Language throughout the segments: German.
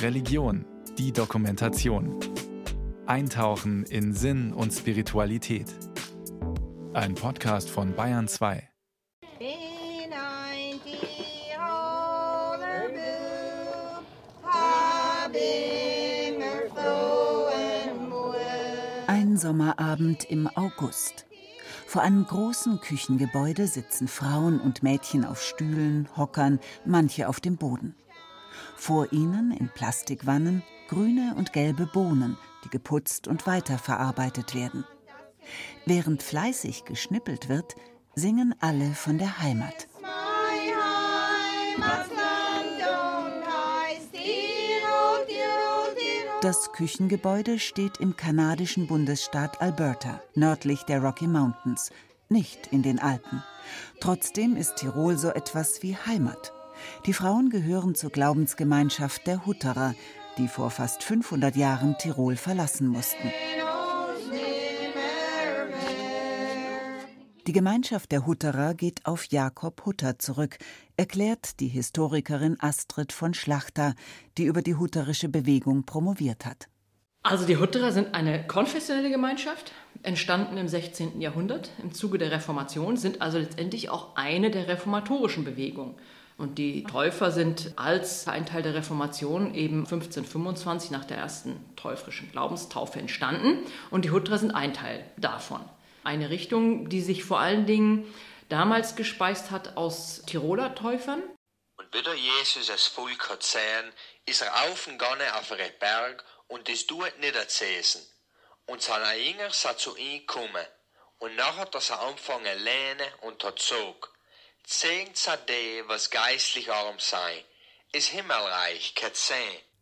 Religion, die Dokumentation. Eintauchen in Sinn und Spiritualität. Ein Podcast von Bayern 2. Ein Sommerabend im August. Vor einem großen Küchengebäude sitzen Frauen und Mädchen auf Stühlen, Hockern, manche auf dem Boden. Vor ihnen in Plastikwannen grüne und gelbe Bohnen, die geputzt und weiterverarbeitet werden. Während fleißig geschnippelt wird, singen alle von der Heimat. Das Küchengebäude steht im kanadischen Bundesstaat Alberta, nördlich der Rocky Mountains, nicht in den Alpen. Trotzdem ist Tirol so etwas wie Heimat. Die Frauen gehören zur Glaubensgemeinschaft der Hutterer, die vor fast 500 Jahren Tirol verlassen mussten. Die Gemeinschaft der Hutterer geht auf Jakob Hutter zurück, erklärt die Historikerin Astrid von Schlachter, die über die hutterische Bewegung promoviert hat. Also die Hutterer sind eine konfessionelle Gemeinschaft, entstanden im 16. Jahrhundert im Zuge der Reformation, sind also letztendlich auch eine der reformatorischen Bewegungen. Und die Täufer sind als ein Teil der Reformation eben 1525 nach der ersten täuferischen Glaubenstaufe entstanden. Und die Hutterer sind ein Teil davon. Eine Richtung, die sich vor allen Dingen damals gespeist hat aus Tiroler Täufern. Und wieder Jesus das Volk hat gesehen, ist er aufgegangen auf einen Berg und ist dort niedergesessen. Und seine Jünger sind zu ihm gekommen. Und nachher hat er angefangen zu lehnen und hat gesagt, Was geistlich arm sei. Ist Himmelreich.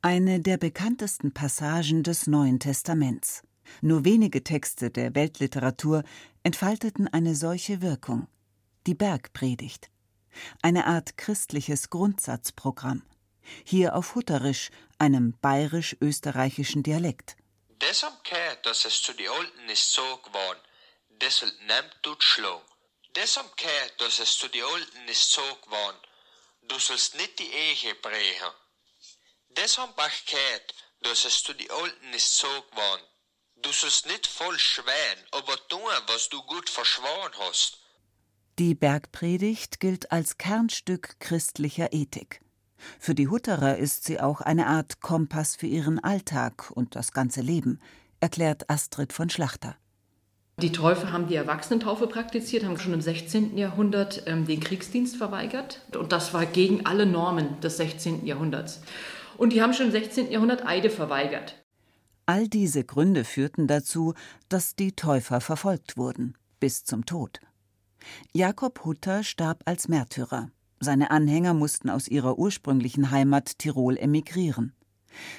Eine der bekanntesten Passagen des Neuen Testaments. Nur wenige Texte der Weltliteratur entfalteten eine solche Wirkung. Die Bergpredigt. Eine Art christliches Grundsatzprogramm. Hier auf Hutterisch, einem bayerisch-österreichischen Dialekt. Deshalb kehrt, dass es zu die Alten ist so geworden, deshalb nimmt du Schlag. Deshalb kehrt, dass es zu die Alten ist so geworden, du sollst nicht die Ehe brechen. Deshalb auch kehrt, dass es zu die Alten ist so geworden, Du sollst nicht voll schwären, aber tun, was du gut verschworen hast. Die Bergpredigt gilt als Kernstück christlicher Ethik. Für die Hutterer ist sie auch eine Art Kompass für ihren Alltag und das ganze Leben, erklärt Astrid von Schlachter. Die Täufer haben die Erwachsenentaufe praktiziert, haben schon im 16. Jahrhundert ähm, den Kriegsdienst verweigert. Und das war gegen alle Normen des 16. Jahrhunderts. Und die haben schon im 16. Jahrhundert Eide verweigert. All diese Gründe führten dazu, dass die Täufer verfolgt wurden, bis zum Tod. Jakob Hutter starb als Märtyrer. Seine Anhänger mussten aus ihrer ursprünglichen Heimat Tirol emigrieren.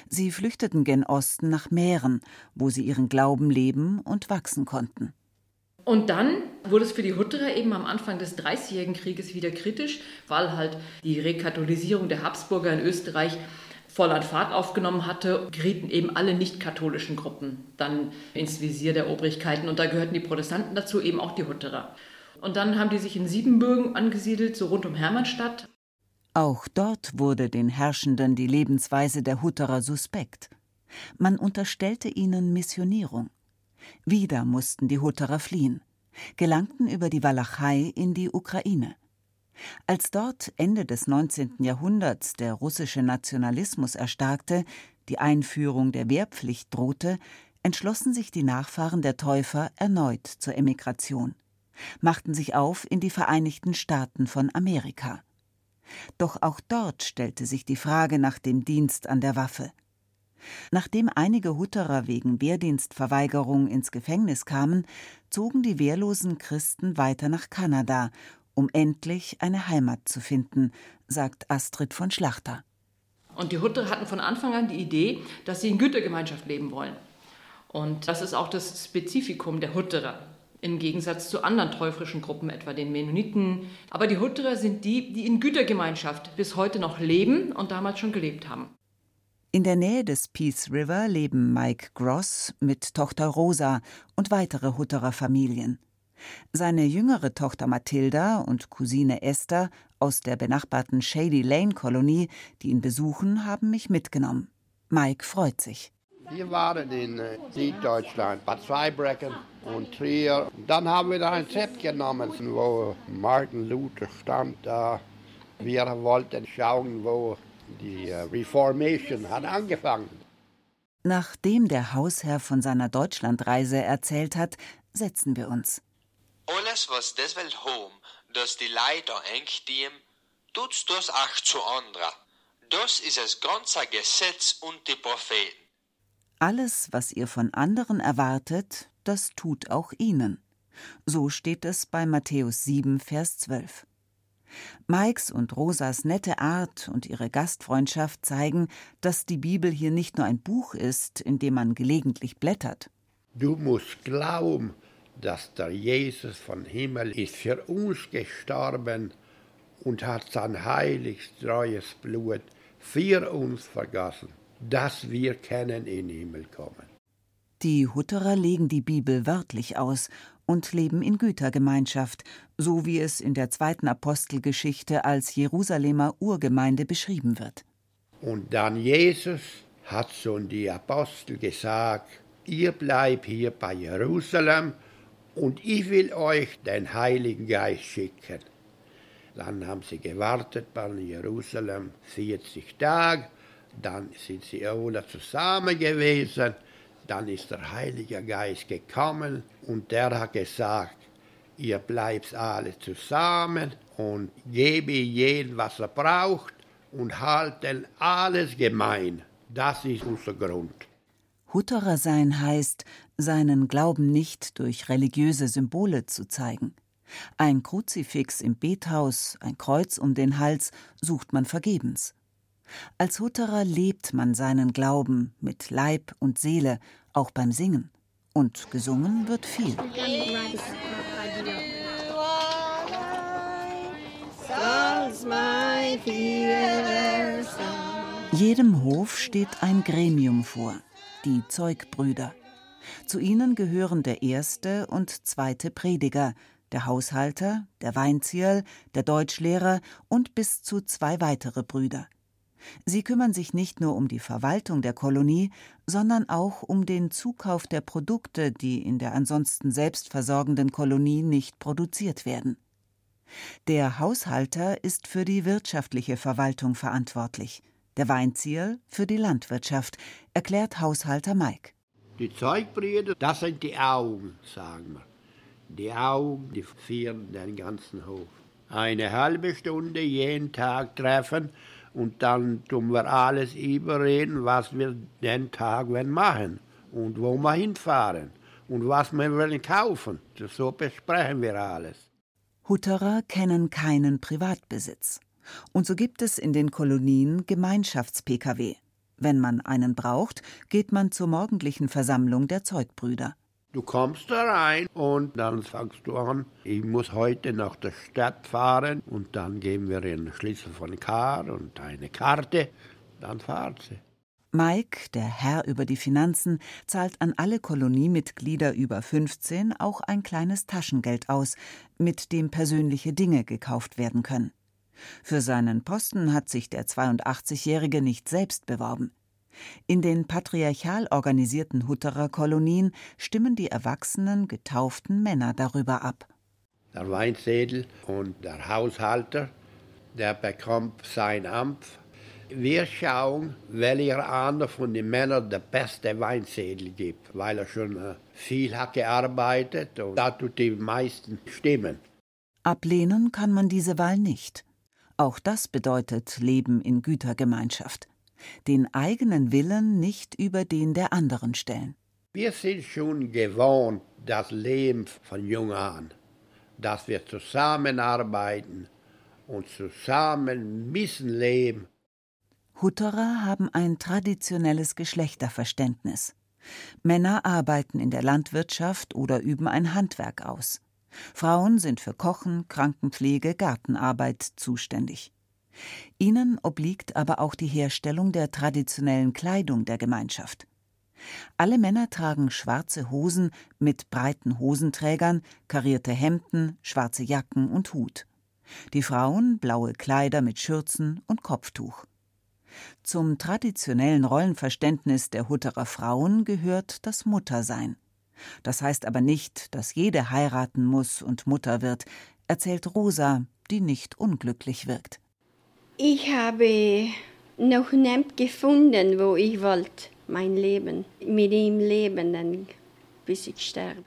Sie flüchteten gen Osten nach Mähren, wo sie ihren Glauben leben und wachsen konnten. Und dann wurde es für die Hutterer eben am Anfang des Dreißigjährigen Krieges wieder kritisch, weil halt die Rekatholisierung der Habsburger in Österreich voll an Fahrt aufgenommen hatte, gerieten eben alle nicht-katholischen Gruppen dann ins Visier der Obrigkeiten. Und da gehörten die Protestanten dazu, eben auch die Hutterer. Und dann haben die sich in Siebenbürgen angesiedelt, so rund um Hermannstadt. Auch dort wurde den Herrschenden die Lebensweise der Hutterer suspekt. Man unterstellte ihnen Missionierung. Wieder mussten die Hutterer fliehen, gelangten über die Walachei in die Ukraine. Als dort Ende des 19. Jahrhunderts der russische Nationalismus erstarkte, die Einführung der Wehrpflicht drohte, entschlossen sich die Nachfahren der Täufer erneut zur Emigration, machten sich auf in die Vereinigten Staaten von Amerika. Doch auch dort stellte sich die Frage nach dem Dienst an der Waffe. Nachdem einige Hutterer wegen Wehrdienstverweigerung ins Gefängnis kamen, zogen die wehrlosen Christen weiter nach Kanada um endlich eine Heimat zu finden, sagt Astrid von Schlachter. Und die Hutter hatten von Anfang an die Idee, dass sie in Gütergemeinschaft leben wollen. Und das ist auch das Spezifikum der Hutterer, im Gegensatz zu anderen teufrischen Gruppen, etwa den Mennoniten. Aber die Hutterer sind die, die in Gütergemeinschaft bis heute noch leben und damals schon gelebt haben. In der Nähe des Peace River leben Mike Gross mit Tochter Rosa und weitere Hutterer Familien. Seine jüngere Tochter Mathilda und Cousine Esther aus der benachbarten Shady Lane Kolonie, die ihn besuchen, haben mich mitgenommen. Mike freut sich. Wir waren in äh, Süddeutschland, Bad Zweibrecken und Trier. Dann haben wir da ein Set genommen, wo Martin Luther stand da. Wir wollten schauen, wo die äh, Reformation hat angefangen. Nachdem der Hausherr von seiner Deutschlandreise erzählt hat, setzen wir uns. Alles, was das will haben, dass die Leute eng tut's das auch zu andra. Das ist das ganze Gesetz und die Propheten. Alles, was ihr von anderen erwartet, das tut auch ihnen. So steht es bei Matthäus 7, Vers 12. Mikes und Rosas nette Art und ihre Gastfreundschaft zeigen, dass die Bibel hier nicht nur ein Buch ist, in dem man gelegentlich blättert. Du musst glauben, dass der Jesus von Himmel ist für uns gestorben und hat sein heiliges, treues Blut für uns vergossen, dass wir können in den Himmel kommen. Die Hutterer legen die Bibel wörtlich aus und leben in Gütergemeinschaft, so wie es in der zweiten Apostelgeschichte als Jerusalemer Urgemeinde beschrieben wird. Und dann Jesus hat so die Apostel gesagt, ihr bleibt hier bei Jerusalem und ich will euch den Heiligen Geist schicken. Dann haben sie gewartet bei Jerusalem 40 Tage, dann sind sie alle zusammen gewesen, dann ist der Heilige Geist gekommen und der hat gesagt, ihr bleibt alle zusammen und gebe jedem, was er braucht und halten alles gemein. Das ist unser Grund. Hutterer sein heißt, seinen Glauben nicht durch religiöse Symbole zu zeigen. Ein Kruzifix im Bethaus, ein Kreuz um den Hals sucht man vergebens. Als Hutterer lebt man seinen Glauben mit Leib und Seele, auch beim Singen. Und gesungen wird viel. Jedem Hof steht ein Gremium vor, die Zeugbrüder. Zu ihnen gehören der erste und zweite Prediger, der Haushalter, der Weinzierl, der Deutschlehrer und bis zu zwei weitere Brüder. Sie kümmern sich nicht nur um die Verwaltung der Kolonie, sondern auch um den Zukauf der Produkte, die in der ansonsten selbstversorgenden Kolonie nicht produziert werden. Der Haushalter ist für die wirtschaftliche Verwaltung verantwortlich, der Weinzieher für die Landwirtschaft, erklärt Haushalter Mike. Die Zeugbrüder, das sind die Augen, sagen wir. Die Augen, die führen den ganzen Hof. Eine halbe Stunde jeden Tag treffen und dann tun wir alles überreden, was wir den Tag machen und wo wir hinfahren und was wir wollen kaufen. So besprechen wir alles. Hutterer kennen keinen Privatbesitz. Und so gibt es in den Kolonien Gemeinschafts-Pkw. Wenn man einen braucht, geht man zur morgendlichen Versammlung der Zeugbrüder. Du kommst da rein und dann sagst du an, ich muss heute nach der Stadt fahren und dann geben wir einen Schlüssel von Kar und eine Karte, dann fahrt sie. Mike, der Herr über die Finanzen, zahlt an alle Koloniemitglieder über 15 auch ein kleines Taschengeld aus, mit dem persönliche Dinge gekauft werden können. Für seinen Posten hat sich der 82-Jährige nicht selbst beworben. In den patriarchal organisierten Hutterer Kolonien stimmen die erwachsenen, getauften Männer darüber ab. Der Weinsädel und der Haushalter, der bekommt sein Amt. Wir schauen, welcher einer von den Männern der beste Weinsädel gibt, weil er schon äh, viel hat gearbeitet und da tut die meisten stimmen. Ablehnen kann man diese Wahl nicht. Auch das bedeutet Leben in Gütergemeinschaft den eigenen Willen nicht über den der anderen stellen. Wir sind schon gewohnt, das Leben von jung an, dass wir zusammenarbeiten und zusammen müssen leben. Hutterer haben ein traditionelles Geschlechterverständnis. Männer arbeiten in der Landwirtschaft oder üben ein Handwerk aus. Frauen sind für Kochen, Krankenpflege, Gartenarbeit zuständig. Ihnen obliegt aber auch die Herstellung der traditionellen Kleidung der Gemeinschaft. Alle Männer tragen schwarze Hosen mit breiten Hosenträgern, karierte Hemden, schwarze Jacken und Hut. Die Frauen blaue Kleider mit Schürzen und Kopftuch. Zum traditionellen Rollenverständnis der Hutterer Frauen gehört das Muttersein. Das heißt aber nicht, dass jede heiraten muss und Mutter wird, erzählt Rosa, die nicht unglücklich wirkt. Ich habe noch nicht gefunden, wo ich wollte, mein Leben, mit ihm leben, dann, bis ich sterbe.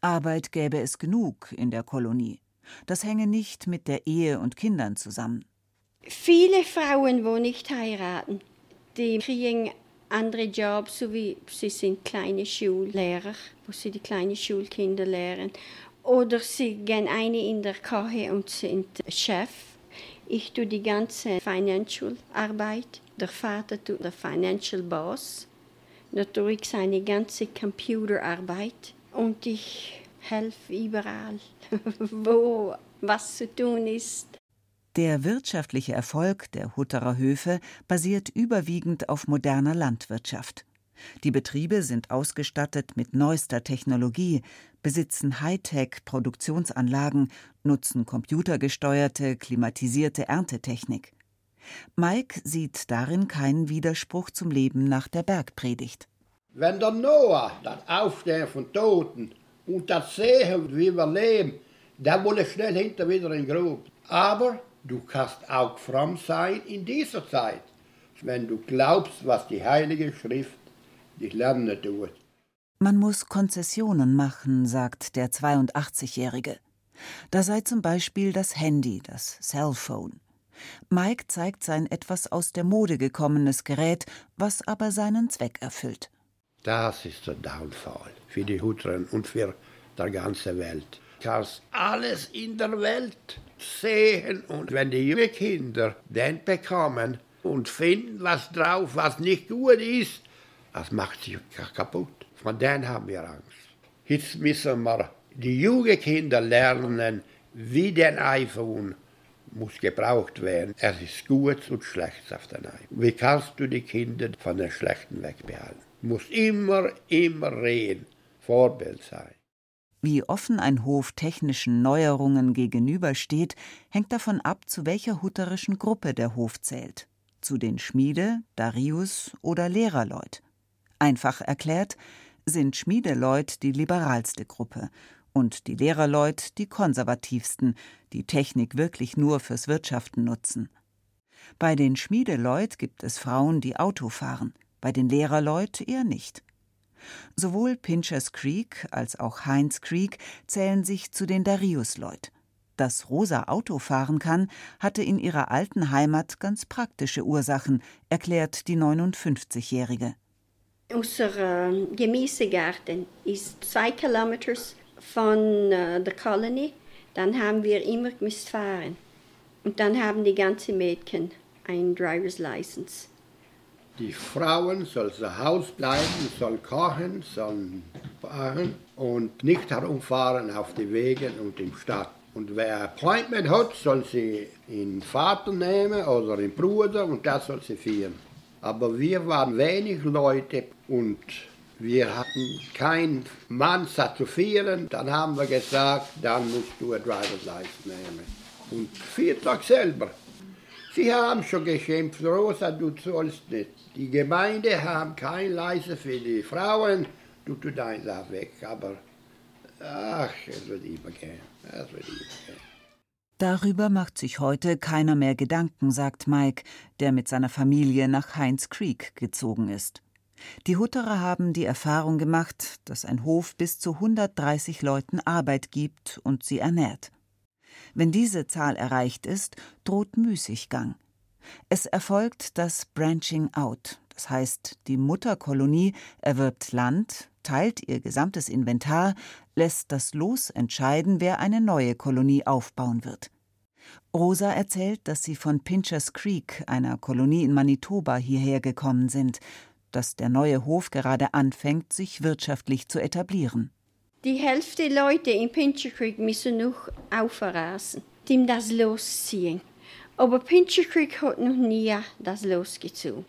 Arbeit gäbe es genug in der Kolonie. Das hänge nicht mit der Ehe und Kindern zusammen. Viele Frauen, wo nicht heiraten, die kriegen andere Jobs, so wie sie sind kleine Schullehrer, wo sie die kleinen Schulkinder lehren. Oder sie gehen eine in der Küche und sind Chef. Ich tue die ganze Financial Arbeit. Der Vater tut der Financial Boss. Natürlich seine ganze Computerarbeit. Und ich helfe überall, wo was zu tun ist. Der wirtschaftliche Erfolg der Hutterer Höfe basiert überwiegend auf moderner Landwirtschaft. Die Betriebe sind ausgestattet mit neuester Technologie, besitzen Hightech-Produktionsanlagen, nutzen computergesteuerte, klimatisierte Erntetechnik. Mike sieht darin keinen Widerspruch zum Leben nach der Bergpredigt. Wenn der Noah das Aufstehen von Toten und das Sehen, wie wir leben, dann wolle schnell hinter wieder in Grub. Aber du kannst auch fromm sein in dieser Zeit, wenn du glaubst, was die Heilige Schrift dich lernen tut. Man muss Konzessionen machen, sagt der 82-Jährige. Da sei zum Beispiel das Handy, das Cellphone. Mike zeigt sein etwas aus der Mode gekommenes Gerät, was aber seinen Zweck erfüllt. Das ist der Downfall für die Hutren und für die ganze Welt. Du kannst alles in der Welt sehen und wenn die jungen Kinder den bekommen und finden was drauf, was nicht gut ist, das macht sich kaputt. Von denen haben wir Angst. Jetzt müssen wir die jungen Kinder lernen, wie der iPhone muss gebraucht werden. Es ist gut und schlecht auf den iPhone. Wie kannst du die Kinder von den Schlechten wegbehalten? Du musst immer, immer reden, Vorbild sein. Wie offen ein Hof technischen Neuerungen gegenübersteht, hängt davon ab, zu welcher hutterischen Gruppe der Hof zählt. Zu den Schmiede, Darius oder Lehrerleut. Einfach erklärt, sind Schmiedeleut die liberalste Gruppe und die Lehrerleut die konservativsten, die Technik wirklich nur fürs Wirtschaften nutzen. Bei den Schmiedeleut gibt es Frauen, die Auto fahren, bei den Lehrerleut eher nicht. Sowohl Pinchers Creek als auch Heinz Creek zählen sich zu den Darius-Leut. Dass Rosa Auto fahren kann, hatte in ihrer alten Heimat ganz praktische Ursachen, erklärt die 59-Jährige. Unser äh, Gemüsegarten ist zwei Kilometer von äh, der Colony. Dann haben wir immer gemusst fahren. Und dann haben die ganzen Mädchen ein Driver's License. Die Frauen sollen zu Hause bleiben, sollen kochen, sollen fahren und nicht herumfahren auf die Wege und im Stadt. Und wer Appointment hat, soll sie in Vater nehmen oder in Bruder und das soll sie führen. Aber wir waren wenig Leute und wir hatten keinen Mann zu führen. Dann haben wir gesagt, dann musst du ein Driver's License nehmen. Und vier Tage selber. Sie haben schon geschimpft, Rosa, du sollst nicht. Die Gemeinde haben kein Leise für die Frauen, du tust deins auch weg. Aber ach, es wird immer gehen. Es wird immer gehen. Darüber macht sich heute keiner mehr Gedanken, sagt Mike, der mit seiner Familie nach Heinz Creek gezogen ist. Die Hutterer haben die Erfahrung gemacht, dass ein Hof bis zu 130 Leuten Arbeit gibt und sie ernährt. Wenn diese Zahl erreicht ist, droht Müßiggang. Es erfolgt das Branching Out, das heißt, die Mutterkolonie erwirbt Land, teilt ihr gesamtes Inventar, lässt das Los entscheiden, wer eine neue Kolonie aufbauen wird. Rosa erzählt, dass sie von Pinchers Creek, einer Kolonie in Manitoba, hierher gekommen sind, dass der neue Hof gerade anfängt, sich wirtschaftlich zu etablieren. Die Hälfte der Leute in Pincher Creek müssen noch aufrasen, die das losziehen. Aber Pincher Creek hat noch nie das losgezogen.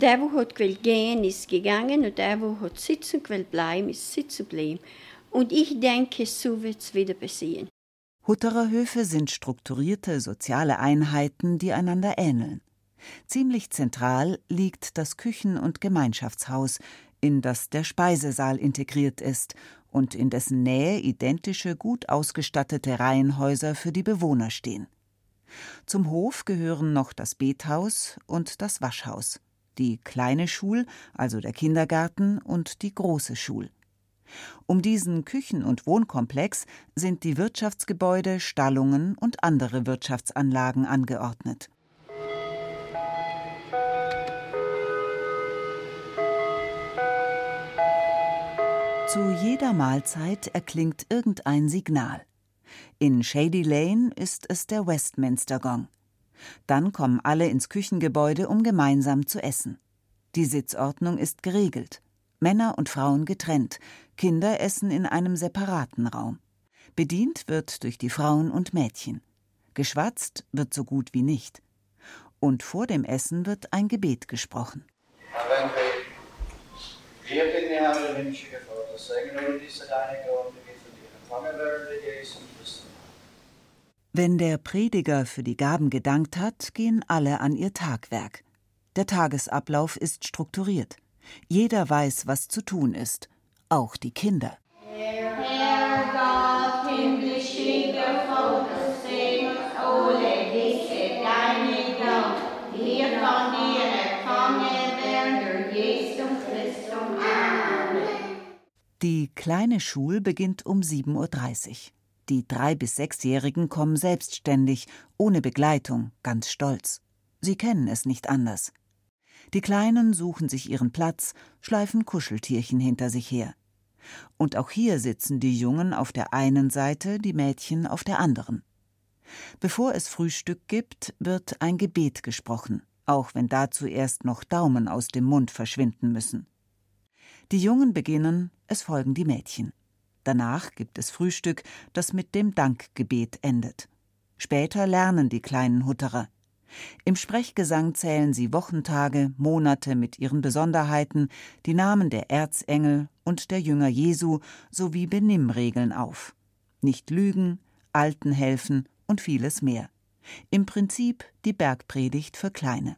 Der, wo hat will gehen, ist gegangen und der, wo hat sitzen will bleiben, ist sitzen bleiben. Und ich denke, so wird es wieder passieren. Hutterer Höfe sind strukturierte soziale Einheiten, die einander ähneln. Ziemlich zentral liegt das Küchen- und Gemeinschaftshaus, in das der Speisesaal integriert ist und in dessen Nähe identische, gut ausgestattete Reihenhäuser für die Bewohner stehen. Zum Hof gehören noch das Bethaus und das Waschhaus, die kleine Schul, also der Kindergarten und die große Schul. Um diesen Küchen- und Wohnkomplex sind die Wirtschaftsgebäude, Stallungen und andere Wirtschaftsanlagen angeordnet. Zu jeder Mahlzeit erklingt irgendein Signal. In Shady Lane ist es der Westminster Gong. Dann kommen alle ins Küchengebäude, um gemeinsam zu essen. Die Sitzordnung ist geregelt. Männer und Frauen getrennt, Kinder essen in einem separaten Raum. Bedient wird durch die Frauen und Mädchen. Geschwatzt wird so gut wie nicht. Und vor dem Essen wird ein Gebet gesprochen. Wenn der Prediger für die Gaben gedankt hat, gehen alle an ihr Tagwerk. Der Tagesablauf ist strukturiert. Jeder weiß, was zu tun ist, auch die Kinder. Herr Gott, himmlische Vater, sing, ole diese deine Gott, hier von dir empfangen werden durch Jesu Christum. Amen. Die kleine Schule beginnt um 7.30 Uhr. Die drei- bis sechsjährigen kommen selbstständig, ohne Begleitung, ganz stolz. Sie kennen es nicht anders. Die Kleinen suchen sich ihren Platz, schleifen Kuscheltierchen hinter sich her. Und auch hier sitzen die Jungen auf der einen Seite, die Mädchen auf der anderen. Bevor es Frühstück gibt, wird ein Gebet gesprochen, auch wenn dazu erst noch Daumen aus dem Mund verschwinden müssen. Die Jungen beginnen, es folgen die Mädchen. Danach gibt es Frühstück, das mit dem Dankgebet endet. Später lernen die kleinen Hutterer. Im Sprechgesang zählen sie Wochentage, Monate mit ihren Besonderheiten, die Namen der Erzengel und der Jünger Jesu sowie Benimmregeln auf. Nicht lügen, Alten helfen und vieles mehr. Im Prinzip die Bergpredigt für Kleine.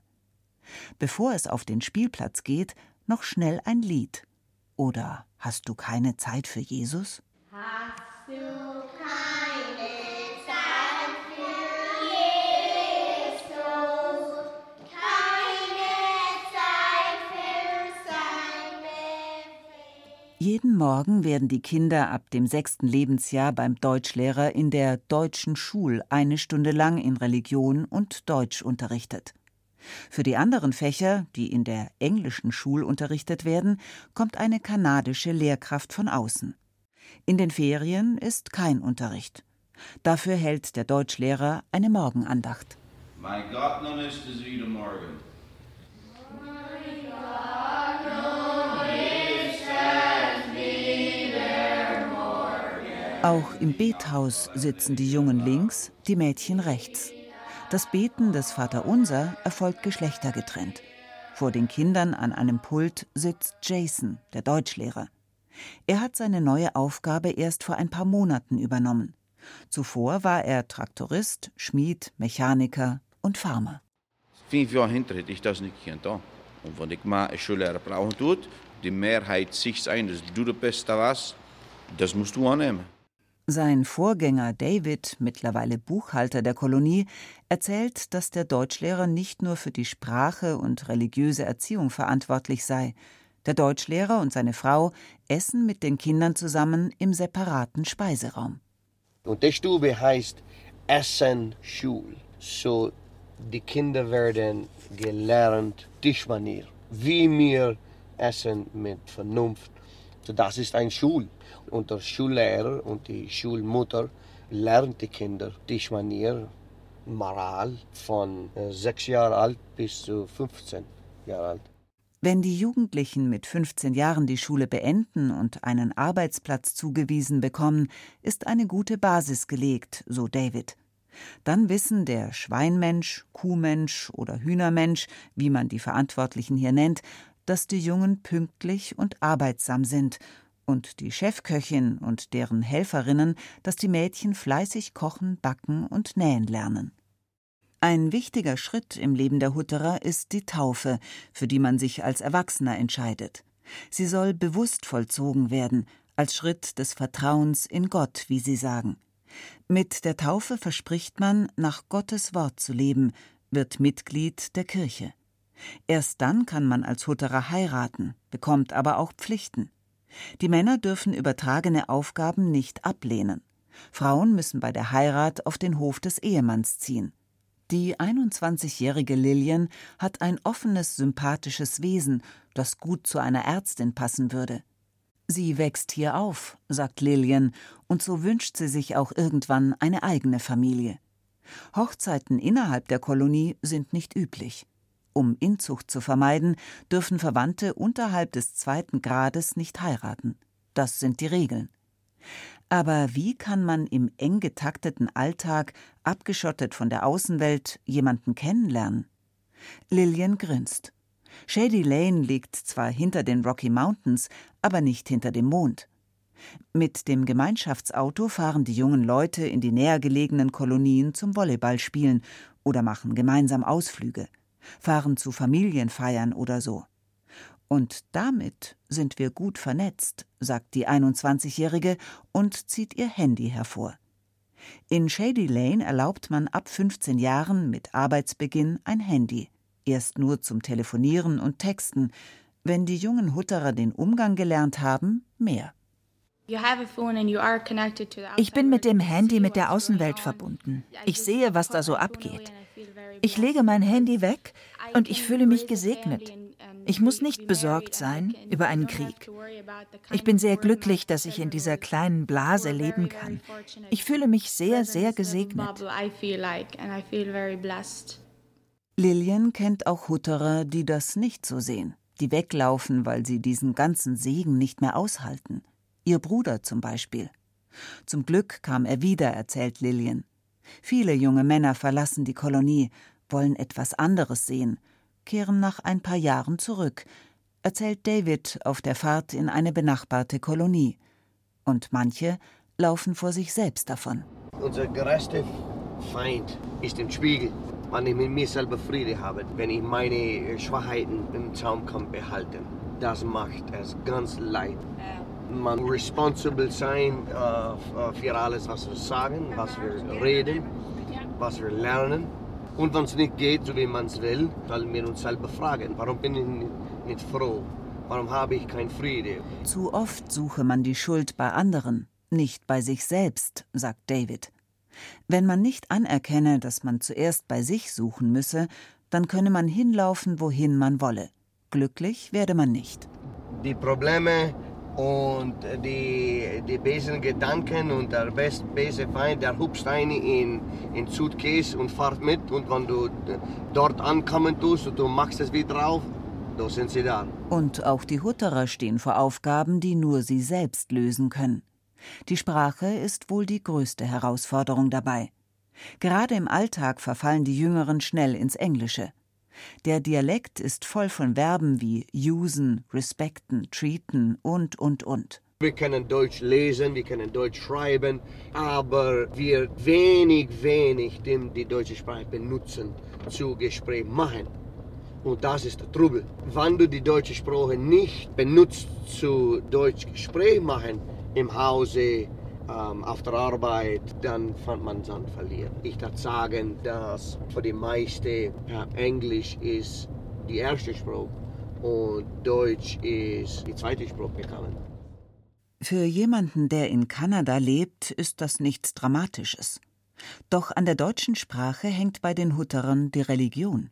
Bevor es auf den Spielplatz geht, noch schnell ein Lied. Oder hast du keine Zeit für Jesus? Hast du Jeden Morgen werden die Kinder ab dem sechsten Lebensjahr beim Deutschlehrer in der deutschen Schul eine Stunde lang in Religion und Deutsch unterrichtet. Für die anderen Fächer, die in der englischen Schul unterrichtet werden, kommt eine kanadische Lehrkraft von außen. In den Ferien ist kein Unterricht. Dafür hält der Deutschlehrer eine Morgenandacht. Mein Gott, nun ist es wieder morgen. Auch im Bethaus sitzen die Jungen links, die Mädchen rechts. Das Beten des Vaterunser erfolgt geschlechtergetrennt. Vor den Kindern an einem Pult sitzt Jason, der Deutschlehrer. Er hat seine neue Aufgabe erst vor ein paar Monaten übernommen. Zuvor war er Traktorist, Schmied, Mechaniker und Farmer. Fünf Jahre hinter hätte ich das nicht gekannt. Und wenn ich mal eine Schullehrer brauchen tut, die Mehrheit sich ein, dass du der Beste was, das musst du annehmen. Sein Vorgänger David, mittlerweile Buchhalter der Kolonie, erzählt, dass der Deutschlehrer nicht nur für die Sprache und religiöse Erziehung verantwortlich sei. Der Deutschlehrer und seine Frau essen mit den Kindern zusammen im separaten Speiseraum. Und die Stube heißt Essenschul. So die Kinder werden gelernt, Tischmanier, wie wir essen mit Vernunft. So das ist ein Schul und der Schullehrer und die Schulmutter lernt die Kinder Tischmanier, Moral von äh, sechs Jahren alt bis zu 15 Jahre alt. Wenn die Jugendlichen mit 15 Jahren die Schule beenden und einen Arbeitsplatz zugewiesen bekommen, ist eine gute Basis gelegt, so David. Dann wissen der Schweinmensch, Kuhmensch oder Hühnermensch, wie man die Verantwortlichen hier nennt, dass die Jungen pünktlich und arbeitsam sind und die Chefköchin und deren Helferinnen, dass die Mädchen fleißig kochen, backen und nähen lernen. Ein wichtiger Schritt im Leben der Hutterer ist die Taufe, für die man sich als Erwachsener entscheidet. Sie soll bewusst vollzogen werden, als Schritt des Vertrauens in Gott, wie sie sagen. Mit der Taufe verspricht man, nach Gottes Wort zu leben, wird Mitglied der Kirche. Erst dann kann man als Hutterer heiraten, bekommt aber auch Pflichten. Die Männer dürfen übertragene Aufgaben nicht ablehnen. Frauen müssen bei der Heirat auf den Hof des Ehemanns ziehen. Die 21-jährige Lillian hat ein offenes, sympathisches Wesen, das gut zu einer Ärztin passen würde. Sie wächst hier auf, sagt Lillian, und so wünscht sie sich auch irgendwann eine eigene Familie. Hochzeiten innerhalb der Kolonie sind nicht üblich. Um Inzucht zu vermeiden, dürfen Verwandte unterhalb des zweiten Grades nicht heiraten. Das sind die Regeln. Aber wie kann man im eng getakteten Alltag, abgeschottet von der Außenwelt, jemanden kennenlernen? Lillian grinst. Shady Lane liegt zwar hinter den Rocky Mountains, aber nicht hinter dem Mond. Mit dem Gemeinschaftsauto fahren die jungen Leute in die näher gelegenen Kolonien zum Volleyballspielen oder machen gemeinsam Ausflüge fahren zu Familienfeiern oder so. Und damit sind wir gut vernetzt, sagt die 21-Jährige und zieht ihr Handy hervor. In Shady Lane erlaubt man ab 15 Jahren mit Arbeitsbeginn ein Handy. Erst nur zum Telefonieren und Texten. Wenn die jungen Hutterer den Umgang gelernt haben, mehr. Ich bin mit dem Handy mit der Außenwelt verbunden. Ich sehe, was da so abgeht. Ich lege mein Handy weg und ich fühle mich gesegnet. Ich muss nicht besorgt sein über einen Krieg. Ich bin sehr glücklich, dass ich in dieser kleinen Blase leben kann. Ich fühle mich sehr, sehr gesegnet. Lillian kennt auch Hutterer, die das nicht so sehen, die weglaufen, weil sie diesen ganzen Segen nicht mehr aushalten. Ihr Bruder zum Beispiel. Zum Glück kam er wieder, erzählt Lillian. Viele junge Männer verlassen die Kolonie, wollen etwas anderes sehen, kehren nach ein paar Jahren zurück, erzählt David auf der Fahrt in eine benachbarte Kolonie. Und manche laufen vor sich selbst davon. Unser größter Feind ist im Spiegel. Wenn ich mit mir selber Friede habe, wenn ich meine Schwachheiten im Zaum kann behalten, das macht es ganz leid. Man responsible sein uh, für alles, was wir sagen, was wir reden, was wir lernen. Und wenn es nicht geht, so wie man es will, sollen wir uns selber fragen, warum bin ich nicht froh? Warum habe ich keinen Friede? Zu oft suche man die Schuld bei anderen, nicht bei sich selbst, sagt David. Wenn man nicht anerkenne, dass man zuerst bei sich suchen müsse, dann könne man hinlaufen, wohin man wolle. Glücklich werde man nicht. Die Probleme und die, die bösen Gedanken und der best, böse Feind, der hupst eine in, in Suitcase und fährt mit und wenn du dort ankommen tust und du machst es wieder auf, da sind sie da. Und auch die Hutterer stehen vor Aufgaben, die nur sie selbst lösen können. Die Sprache ist wohl die größte Herausforderung dabei. Gerade im Alltag verfallen die Jüngeren schnell ins Englische. Der Dialekt ist voll von Verben wie usen, respekten, treaten und, und, und. Wir können Deutsch lesen, wir können Deutsch schreiben, aber wir wenig, wenig die deutsche Sprache benutzen zu Gespräch machen. Und das ist der Trubel. Wenn du die deutsche Sprache nicht benutzt zu Deutsch Gespräch machen im Hause, ähm, auf der Arbeit, dann fand man es an verlieren. Ich darf sagen, dass für die meisten ja, Englisch ist die erste Sprache und Deutsch ist die zweite Sprache gekommen. Für jemanden, der in Kanada lebt, ist das nichts Dramatisches. Doch an der deutschen Sprache hängt bei den Hutterern die Religion.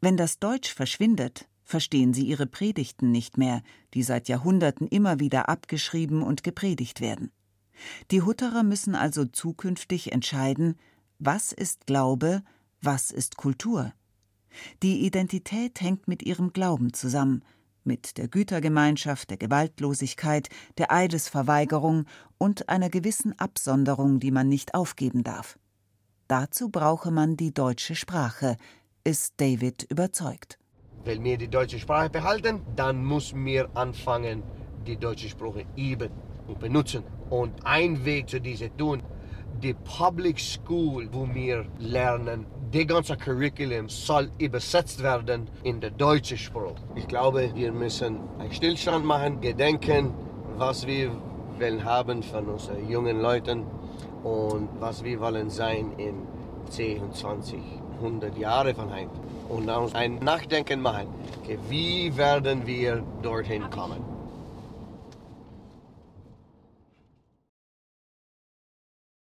Wenn das Deutsch verschwindet, verstehen sie ihre Predigten nicht mehr, die seit Jahrhunderten immer wieder abgeschrieben und gepredigt werden. Die Hutterer müssen also zukünftig entscheiden, was ist Glaube, was ist Kultur. Die Identität hängt mit ihrem Glauben zusammen, mit der Gütergemeinschaft, der Gewaltlosigkeit, der Eidesverweigerung und einer gewissen Absonderung, die man nicht aufgeben darf. Dazu brauche man die deutsche Sprache, ist David überzeugt. Wenn wir die deutsche Sprache behalten, dann müssen wir anfangen, die deutsche Sprache und benutzen. Und ein Weg zu diesem tun, die Public School, wo wir lernen, das ganze Curriculum soll übersetzt werden in die deutsche Sprache. Ich glaube, wir müssen einen Stillstand machen, gedenken, was wir wollen haben von unseren jungen Leuten und was wir wollen sein in 10, 20, 100 Jahren von heute. Und dann ein Nachdenken machen, okay, wie werden wir dorthin kommen.